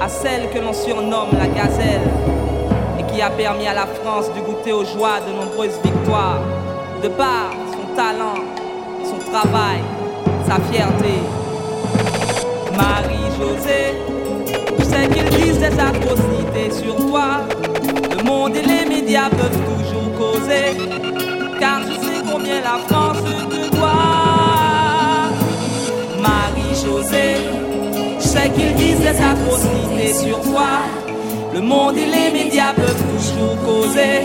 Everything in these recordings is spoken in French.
à celle que l'on surnomme la gazelle et qui a permis à la France de goûter aux joies de nombreuses victoires, de par son talent, son travail, sa fierté. Marie-Josée, je sais qu'ils disent des atrocités sur toi. Le monde et les médias peuvent toujours causer, car je sais combien la France te doit. Marie-Josée, je sais qu'ils disent des atrocités sur toi. Le monde et les médias peuvent toujours causer,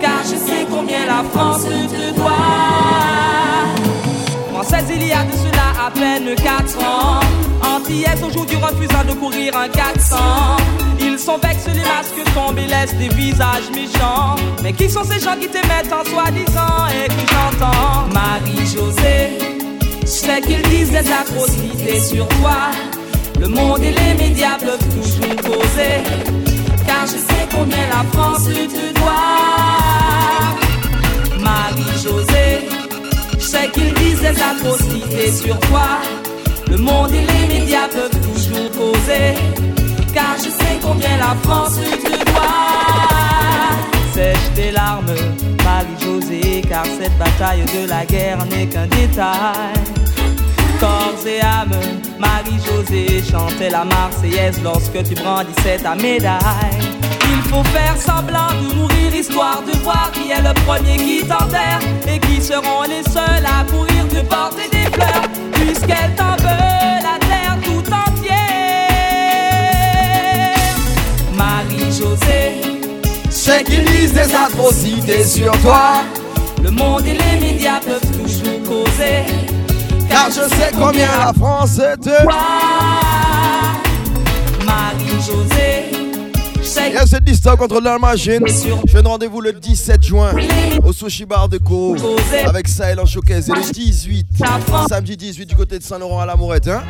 car je sais combien la France te doit. Française, il y a de cela à peine 4 ans. Antillais aujourd'hui refusant de courir un 400. Ils sont vexés, les masques tombent et laissent des visages méchants. Mais qui sont ces gens qui te mettent en soi-disant et que j'entends? Marie-Josée, je sais qu'ils disent des atrocités sur toi. Le monde et les médias peuvent toujours causer. Car je sais combien la France te doit. Marie-Josée, je sais qu'ils disent des atrocités sur toi. Le monde et les médias peuvent toujours causer. Car je sais combien la France te doit. Sèche tes larmes, Marie-Josée, car cette bataille de la guerre n'est qu'un détail. Corps et âme, Marie-Josée chantait la Marseillaise lorsque tu brandissais ta médaille. Il faut faire semblant de mourir histoire de voir qui est le premier qui t'enterre et qui seront les seuls à courir te porter des fleurs puisqu'elle t'en veut la terre tout entière. Marie-Josée, C'est qu'ils disent des atrocités sur toi. le monde et les médias peuvent toujours causer. Car je sais combien la France te. Marie-Josée, Il y a cette distance contre la machine. Je donne rendez-vous le 17 juin au Sushi Bar de Co. Avec Sahel en showcase. Et le 18, samedi 18 du côté de Saint-Laurent à la Mourette. Hein?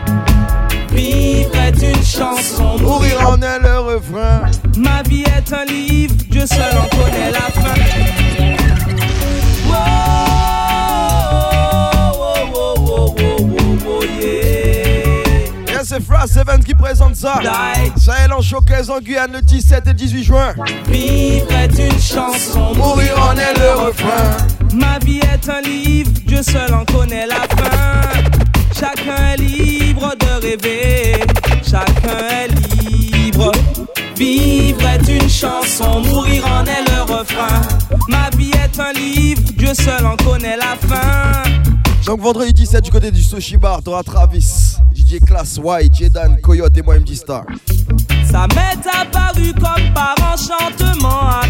Vivre est une chanson, Mourir en est le refrain. Ma vie est un livre, Dieu seul en connaît la fin. Seven qui présente ça. Sahel en showcase en Guyane le 17 et 18 juin. Vivre est une chanson, Mourir en est le refrain. Ma vie est un livre, Dieu seul en connaît la fin. Chacun est libre de rêver, chacun est libre. Vivre est une chanson, mourir en est le refrain. Ma vie est un livre, Dieu seul en connaît la fin. Donc vendredi 17 du côté du Sushi Bar, t'auras Travis, DJ Class White, Jedan, Coyote et moi MD Star. Ça m'est apparu comme par enchantement à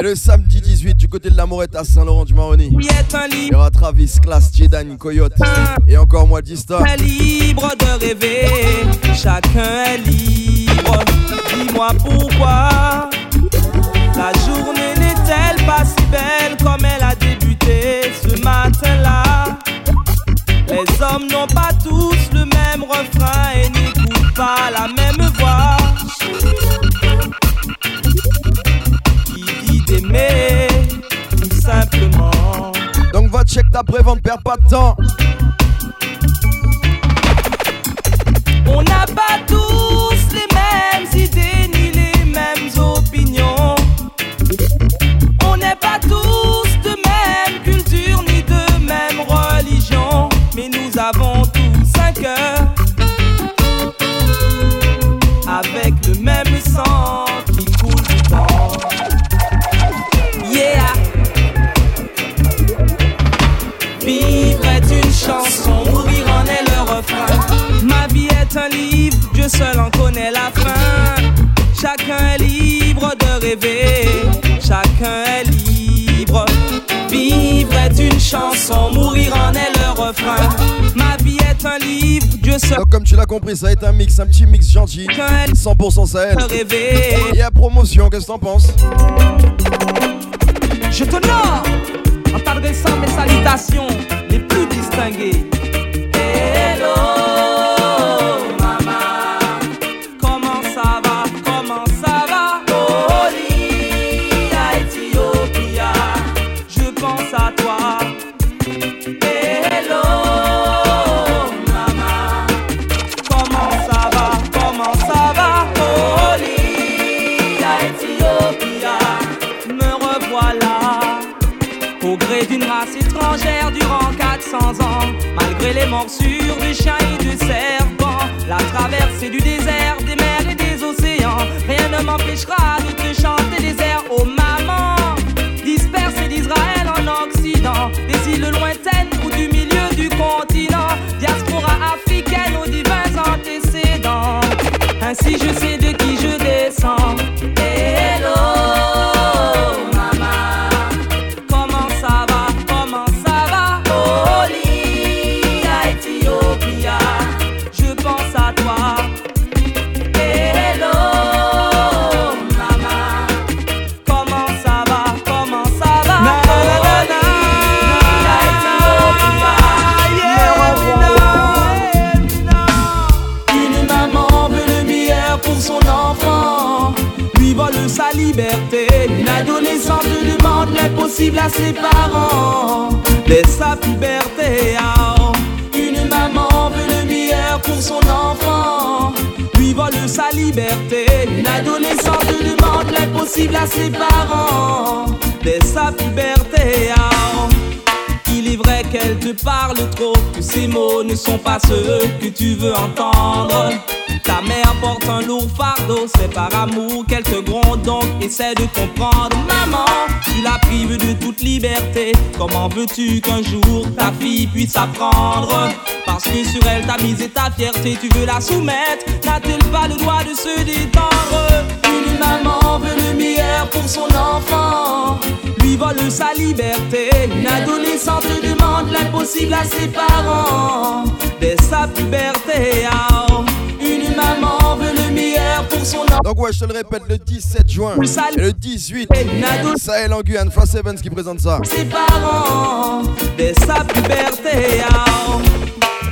Et le samedi 18 du côté de la Mourette à Saint-Laurent du Maroni. Vie est un Il y aura Travis, Class, Jedan, Coyote et encore moi Dista. libre de rêver, chacun est libre. Dis-moi pourquoi la journée n'est-elle pas si belle comme elle a débuté ce matin-là? Les hommes n'ont pas check ta prévente, perds pas de temps. Compris, ça va être un mix, un petit mix gentil. 100% Sahel. Et à promotion, qu'est-ce que t'en penses Je t'honore en t'adressant mes salutations les plus distinguées. Morsures du chien et du serpent. La traversée du désert, des mers et des océans, rien ne m'empêchera de te chanter des airs, oh maman. Dispersée d'Israël en Occident, des îles lointaines ou du milieu du continent, diaspora africaine aux divins antécédents. Ainsi je sais de qui je descends. À ses parents dès sa puberté. Une maman veut le meilleur pour son enfant, lui vole sa liberté. Une adolescente demande l'impossible à ses parents dès sa puberté. Il est vrai qu'elle te parle trop, que ses mots ne sont pas ceux que tu veux entendre. Ta mère porte un lourd fardeau, c'est par amour qu'elle te gronde, donc essaie de comprendre. Maman, tu la prives de toute liberté. Comment veux-tu qu'un jour ta fille puisse apprendre? Parce que sur elle t'as misé ta fierté, tu veux la soumettre. N'a-t-elle pas le droit de se détendre? Une maman veut le meilleur pour son enfant, lui vole sa liberté. Une adolescente demande l'impossible à ses parents dès sa puberté. Oh Donc ouais, je te le répète, le 17 juin et le 18, Sahel en Guyane, Frost Evans qui présente ça. Ses parents, dès sa puberté,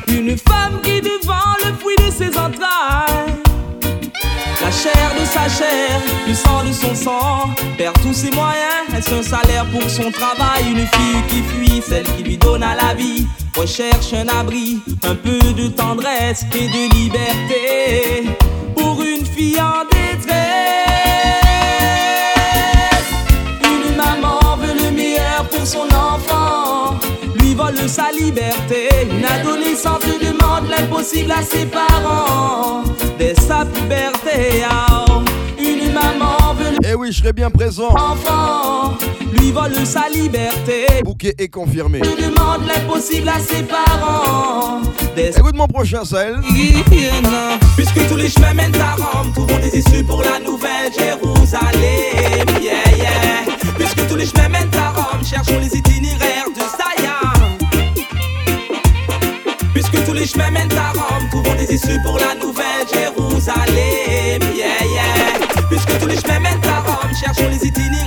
une femme qui devant le fruit de ses entrailles la chair de sa chair, le sang de son sang, perd tous ses moyens, est un salaire pour son travail? Une fille qui fuit, celle qui lui donne à la vie Recherche un abri, un peu de tendresse et de liberté Pour une fille en détresse. Une maman veut le meilleur pour son enfant. Lui vole sa liberté. Une adolescente demande l'impossible à ses parents. Dès sa puberté. Une maman veut Eh oui, je serai bien présent. Enfant, vole sa liberté. Bouquet est confirmé. Je demande l'impossible à ses parents. Écoute mon prochain, Sahel. Puisque tous les chemins mènent à Rome, trouvons des issues pour la nouvelle Jérusalem. Yeah, yeah. Puisque tous les chemins mènent à Rome, cherchons les itinéraires de Zion. Puisque tous les chemins mènent à Rome, trouvons des issues pour la nouvelle Jérusalem, yeah, yeah. Puisque tous les chemins mènent à Rome, cherchons les itinéraires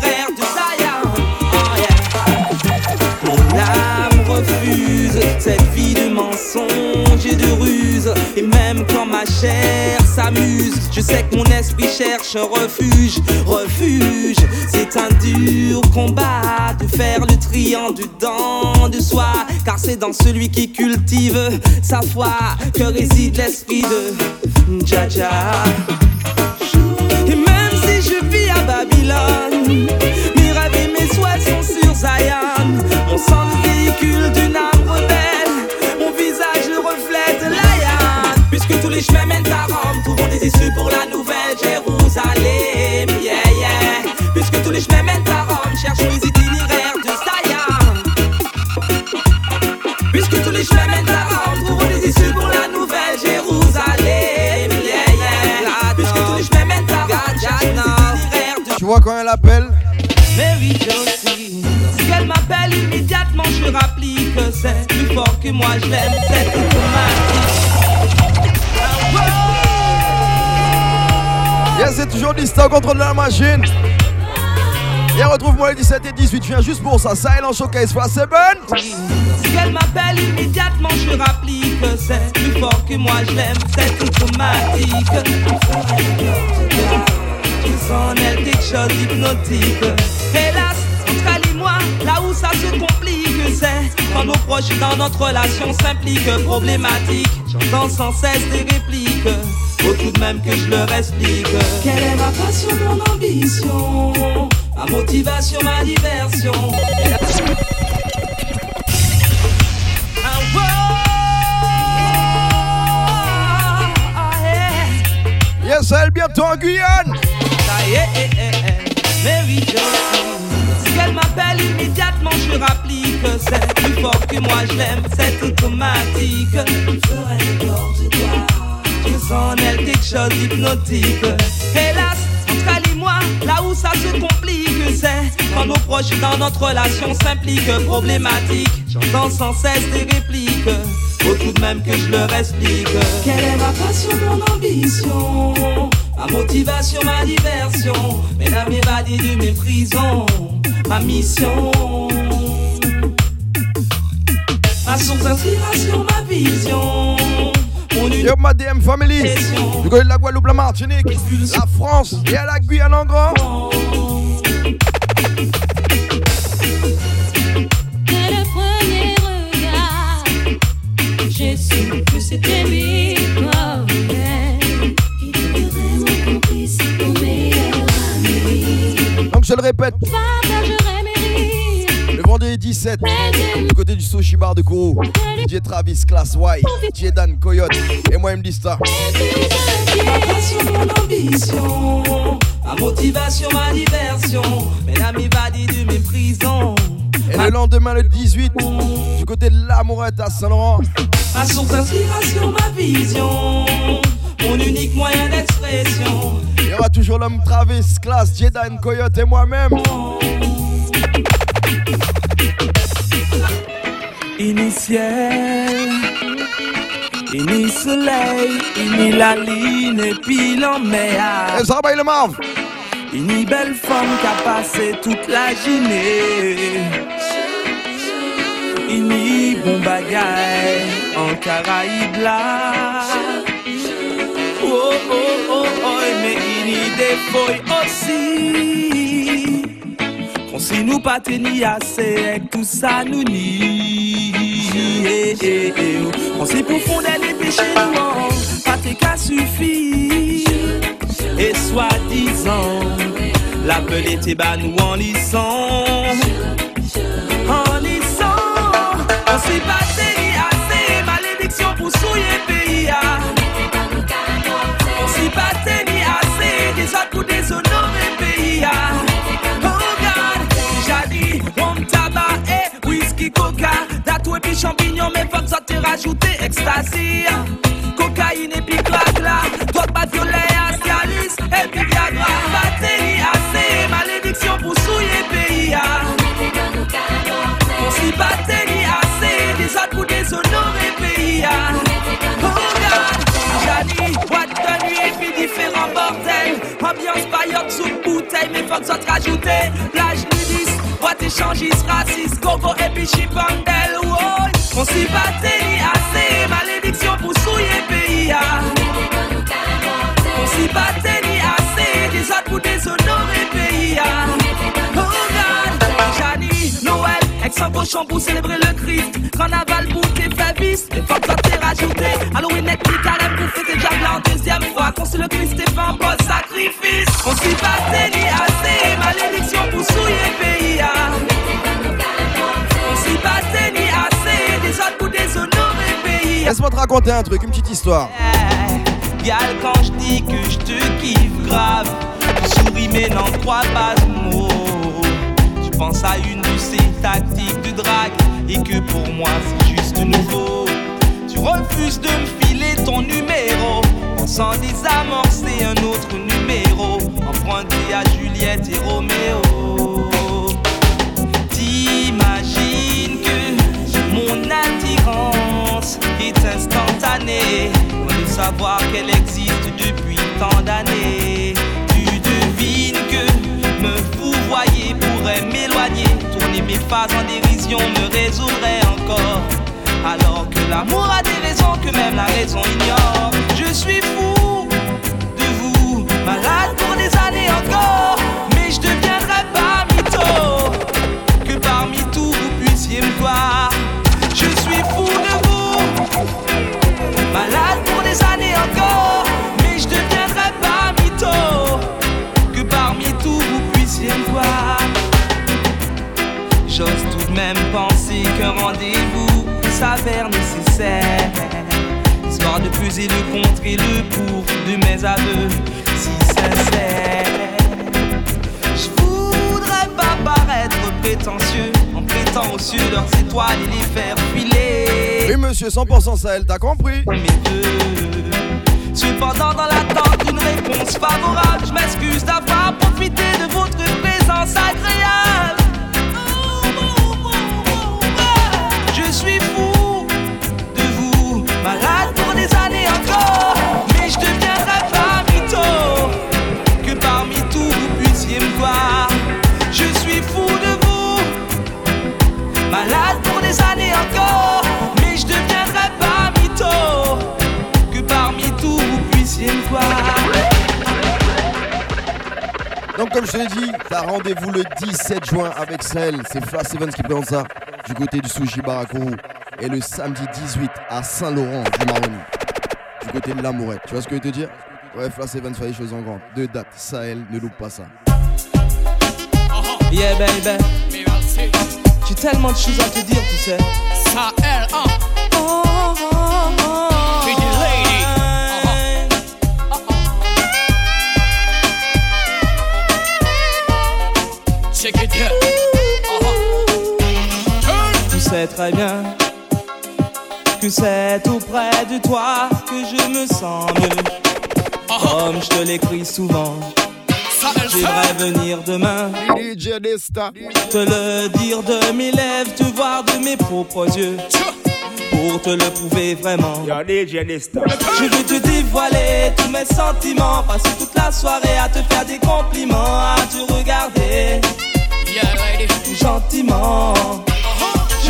et même quand ma chair s'amuse, je sais que mon esprit cherche un refuge, refuge. C'est un dur combat de faire le tri en dedans de soi. Car c'est dans celui qui cultive sa foi que réside l'esprit de Jaja. Et même si je vis à Babylone, mes rêves et mes souhaits sont sur Zion. Mon sang le véhicule d'une âme vois quand elle appelle Mary Josie. Si elle m'appelle immédiatement, je rapplique que c'est plus fort que moi, je l'aime, c'est automatique. Yes, c'est toujours distant contre la machine. Et retrouve-moi les 17 et 18, je viens juste pour ça. Silent Showcase for Seven. Si elle m'appelle immédiatement, je rapplique que c'est plus fort que moi, je l'aime, c'est automatique. En elle quelque chose d'hypnotique. Hélas, entre elle et moi, là où ça se complique, c'est quand nos proches dans notre relation s'impliquent. Problématique, j'entends sans cesse des répliques. Faut tout de même que je leur explique. Quelle est ma passion, mon ambition, ma motivation, ma diversion? Ah, wow, yeah. Yes, elle bientôt en Guyane. Ah, yeah, yeah. Mary Josie. Si elle m'appelle immédiatement, je rapplique que c'est plus fort que moi, je l'aime, c'est automatique. Il ferait n'importe quoi. Je sens en elle quelque chose d'hypnotique. Hélas, entre elle et moi, là où ça se complique, c'est quand nos proches dans notre relation s'impliquent. Problématique, j'entends sans cesse des répliques. Faut tout de même que je leur explique. Quelle est ma passion, mon ambition? Ma motivation, ma diversion. Mesdames, m'évader de mes prisons. Ma mission. Ma source d'inspiration, ma vision. Mon Yo, ma DM family. Du côté de la Guadeloupe, la Martinique, la France et à la Guyane en grand. Dès le premier regard, j'ai su que c'était lui. Je le répète, mes le vendredi 17, du côté du Sushi Bar de Kourou, DJ Travis, Class Y, DJ Dan Coyote et moi M Star. Ma passion, mon ambition. Ma motivation, ma diversion. Mesdames, m'évader de mes prisons. Et le lendemain, le 18, du côté de l'Amourette à Saint-Laurent, Ma source d'inspiration, ma vision. Mon unique moyen d'expression. Il y aura toujours l'homme Travis, Class, Dan Coyote et moi-même. Initiel. Ini soleil, ini la lune et puis l'emmerde. Et ça le marve. Une belle femme qui a passé toute la journée. Une bon bagaille en Caraïbes là. Oh oh oh des feuilles aussi. On si nous pas tenir assez tout ça nous oh. On s'y pour les péchés non, pas tes cas suffit. Et soi-disant, l'appel était bas nous en lisant. En lisant, on s'y battait assez, malédiction pour souiller pays. ah. Pour déshonorer pays. Oh God, dit, rhum, tabac et whisky, coca. Tatou et puis champignon, mais faut que ça te rajouté ecstasy. ah. Cocaïne et puis crack là, drogue, pas violet, Astralis et puis ça te rajouter. Plage nudiste, boîte échangiste, raciste, coco et puis chipandel. Oh, on s'y battait ni assez, malédiction pour souiller pays. ah. On s'y battait ni assez, des autres pour déshonorer pays. ah. Oh God, Jani, Noël, ex-embauchant pour célébrer le Christ. Carnaval pour tes flavistes, les femmes ça t'est rajouté. Halloween et puis carême pour fêter en fois. Qu'on le Christ et fait un bon sacrifice. On s'y battait ni assez, malédiction pour souiller pays. On s'y battait ni assez, des autres pour déshonorer pays. Laisse-moi te raconter un truc, une petite histoire. Gal, quand je dis que je te kiffe grave, souris mais n'en crois pas de mots. Tu penses à une de ces tactiques de drague et que pour moi c'est juste nouveau. Tu refuses de me filer ton numéro, pensant désamorcer un autre numéro. Emprunté à Juliette et Roméo. T'imagines que mon attirance est instantanée, loin de savoir qu'elle existe depuis tant d'années. Tu devines que me voyez pourrait m'éloigner, tourner mes phases en dérision me résoudrait encore. Alors que l'amour a des raisons que même la raison ignore. Je suis fou de vous, malade pour des années encore. Mais je deviendrai pas mytho, que parmi tout vous puissiez me voir. Je suis fou de vous, malade pour des années encore. Mais je deviendrai pas mytho, que parmi tout vous puissiez me voir. J'ose tout de même penser qu'un rendez-vous s'avère nécessaire. Histoire de peser le contre et le pour de mes aveux si sincères. Je voudrais pas paraître prétentieux en prêtant aux cieux leurs étoiles et les faire filer. Oui, monsieur, 100% Sahel, t'as compris vœux. Cependant, dans l'attente d'une réponse favorable, je m'excuse d'avoir profité de votre présence agréable. Je suis fou Donc, comme je te l'ai dit, t'as rendez-vous le 17 juin avec Sahel. C'est Flash Evans qui présente ça du côté du Sushi Barakourou. Et le samedi 18 à Saint-Laurent du Maroni, du côté de l'Amourette. Tu vois ce que je veux te dire? Ouais, Flash Evans fait les choses en grand. Deux dates, Sahel, ne loupe pas ça. Yeah, baby. J'ai tellement de choses à te dire, tu sais. Sahel, oh, oh. Sais très bien que c'est auprès de toi que je me sens mieux. Comme je te l'écris souvent, j'aimerais venir demain te le dire de mes lèvres, te voir de mes propres yeux. Pour te le prouver vraiment. Je veux te dévoiler tous mes sentiments. Passer toute la soirée à te faire des compliments, à te regarder gentiment.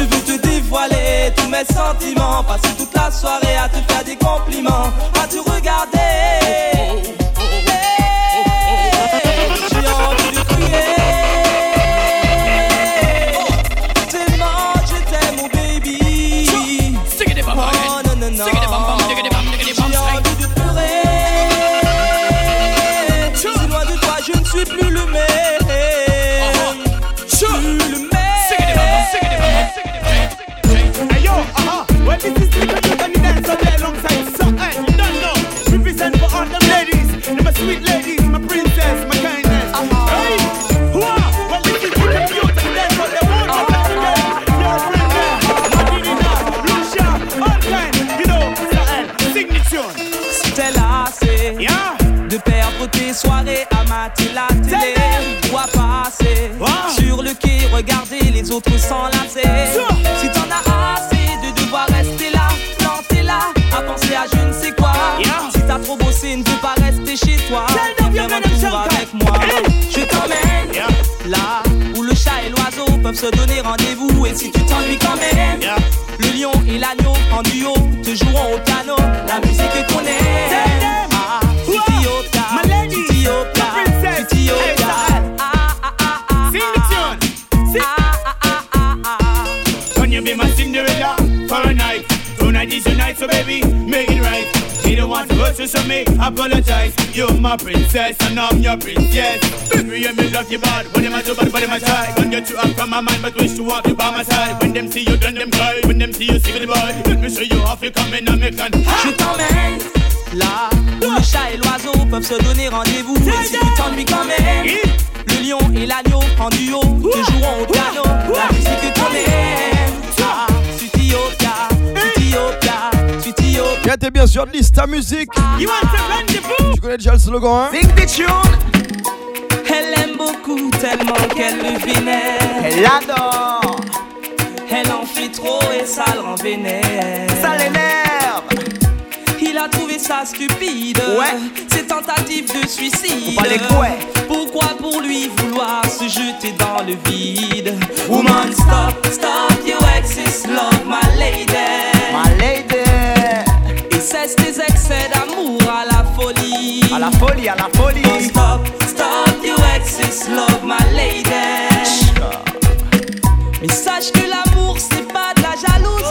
Je veux te dévoiler tous mes sentiments. Passer toute la soirée à te faire des compliments, à te regarder. You, so me apologize. You're my princess, and I'm your princess. Baby, you me love you bad. When them a do bad, when them a try. Don't get you up from my mind, but wish to want you by my side. When them see you, then them cry. When them see you, see the boy. Let me show you how you come in and make an. Je t'emmène là où le chat et l'oiseau peuvent se donner rendez-vous. Et si tu t'ennuies quand même, le lion et l'agneau en duo te joueront au Bien sûr de liste ta musique. You want to run the food? Tu connais déjà le slogan, hein? Sing the tune. Elle l'aime beaucoup tellement qu'elle le vénère. Elle adore, Elle en fait trop et ça le rend vénère. ça l'énerve. Il a trouvé ça stupide. Ouais. Ses tentatives de suicide. Pourquoi pour lui vouloir se jeter dans le vide? Woman, stop, stop, your exes, love my lady. Ma lady, Cesse tes excès d'amour à la folie. à la folie, à la Oh, folie. stop, stop, your exes, love my lady. Mais sache que l'amour c'est pas de la jalousie.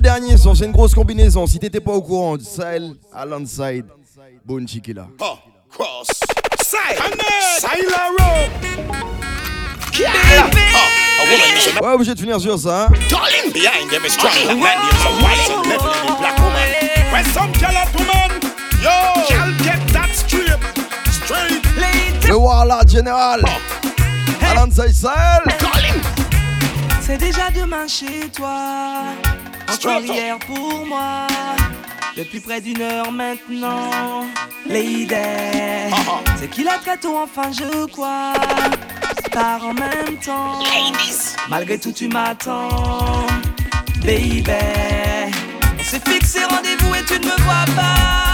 Dernier son, c'est une grosse combinaison. Si t'étais pas au courant, Sahel à l'onside, Bone Chiquila. Oh, cross. Oh, Ouais, obligé de finir sur ça. Hein. darling behind them is strong like man. There's a white and definitely black woman. When some tell a woman, yo, girl, get that straight, straight. Le Warlord Général Sahel. C'est déjà demain chez toi. Encore hier pour moi. Depuis près d'une heure maintenant. Lady. C'est qu'il a très tôt, enfin je crois. Par en même temps. Malgré tout, tu m'attends. Baby. On s'est fixé rendez-vous et tu ne me vois pas.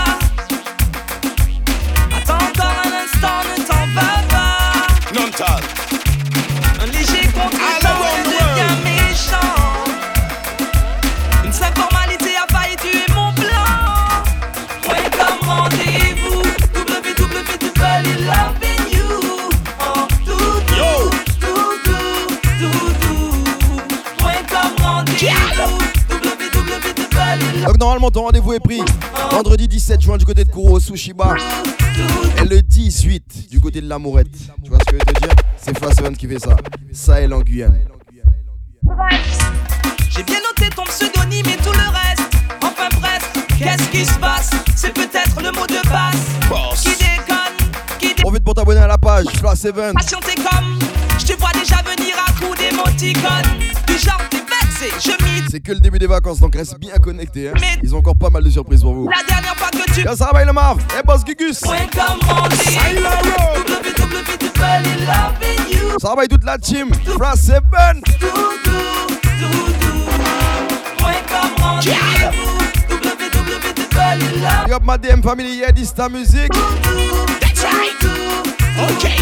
Ton rendez-vous est pris vendredi 17 juin du côté de Kuro Sushi Bar et le 18 du côté de l'Amourette. Tu vois ce que je veux te dire? C'est Seven qui fait ça. Sahel en Guyane. J'ai bien noté ton pseudonyme et tout le reste. Enfin bref, qu'est-ce qui se passe? C'est peut-être le mot de passe qui déconne, qui déconne. Profite pour t'abonner à la page Flash Seven. Patienté comme je te vois déjà venir à coups d'émoticônes. Du genre t'es je m'y C'est que le début des vacances donc reste bien connecté. Hein. Ils ont encore pas mal de surprises pour vous. la dernière fois que tu ça va le Marv Et Boss Gugus. Ça va toute la team comme rendez-vous. www.loving Big up ma DM family, yeah, this ta musique That's right. Okay.